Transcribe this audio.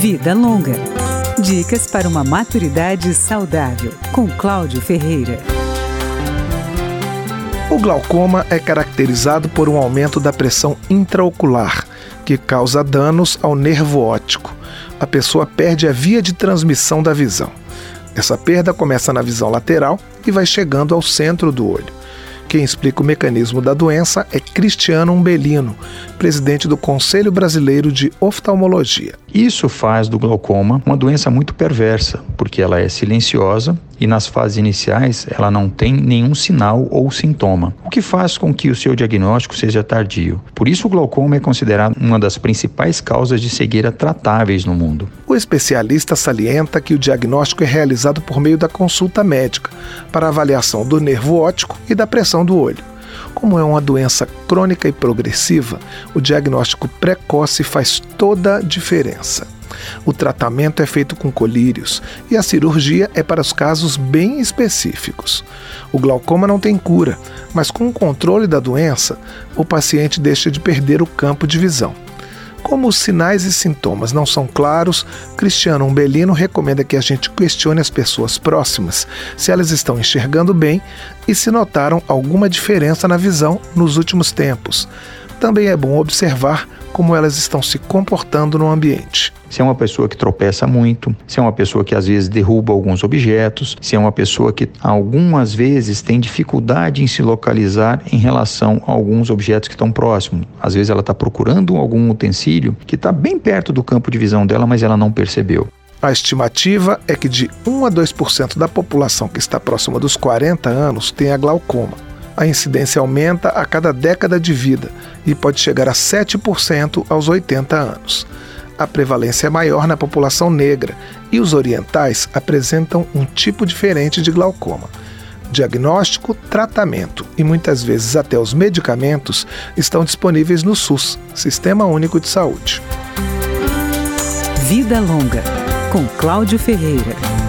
Vida Longa. Dicas para uma maturidade saudável, com Cláudio Ferreira. O glaucoma é caracterizado por um aumento da pressão intraocular, que causa danos ao nervo óptico. A pessoa perde a via de transmissão da visão. Essa perda começa na visão lateral e vai chegando ao centro do olho. Quem explica o mecanismo da doença é Cristiano Umbelino, presidente do Conselho Brasileiro de Oftalmologia. Isso faz do glaucoma uma doença muito perversa, porque ela é silenciosa e nas fases iniciais ela não tem nenhum sinal ou sintoma, o que faz com que o seu diagnóstico seja tardio. Por isso, o glaucoma é considerado uma das principais causas de cegueira tratáveis no mundo. O especialista salienta que o diagnóstico é realizado por meio da consulta médica, para avaliação do nervo óptico e da pressão do olho. Como é uma doença crônica e progressiva, o diagnóstico precoce faz toda a diferença. O tratamento é feito com colírios e a cirurgia é para os casos bem específicos. O glaucoma não tem cura, mas com o controle da doença, o paciente deixa de perder o campo de visão. Como os sinais e sintomas não são claros, Cristiano Umbelino recomenda que a gente questione as pessoas próximas se elas estão enxergando bem e se notaram alguma diferença na visão nos últimos tempos. Também é bom observar como elas estão se comportando no ambiente. Se é uma pessoa que tropeça muito, se é uma pessoa que às vezes derruba alguns objetos, se é uma pessoa que algumas vezes tem dificuldade em se localizar em relação a alguns objetos que estão próximos. Às vezes ela está procurando algum utensílio que está bem perto do campo de visão dela, mas ela não percebeu. A estimativa é que de 1 a 2% da população que está próxima dos 40 anos tenha glaucoma a incidência aumenta a cada década de vida e pode chegar a 7% aos 80 anos. A prevalência é maior na população negra e os orientais apresentam um tipo diferente de glaucoma. Diagnóstico, tratamento e muitas vezes até os medicamentos estão disponíveis no SUS, Sistema Único de Saúde. Vida Longa, com Cláudio Ferreira.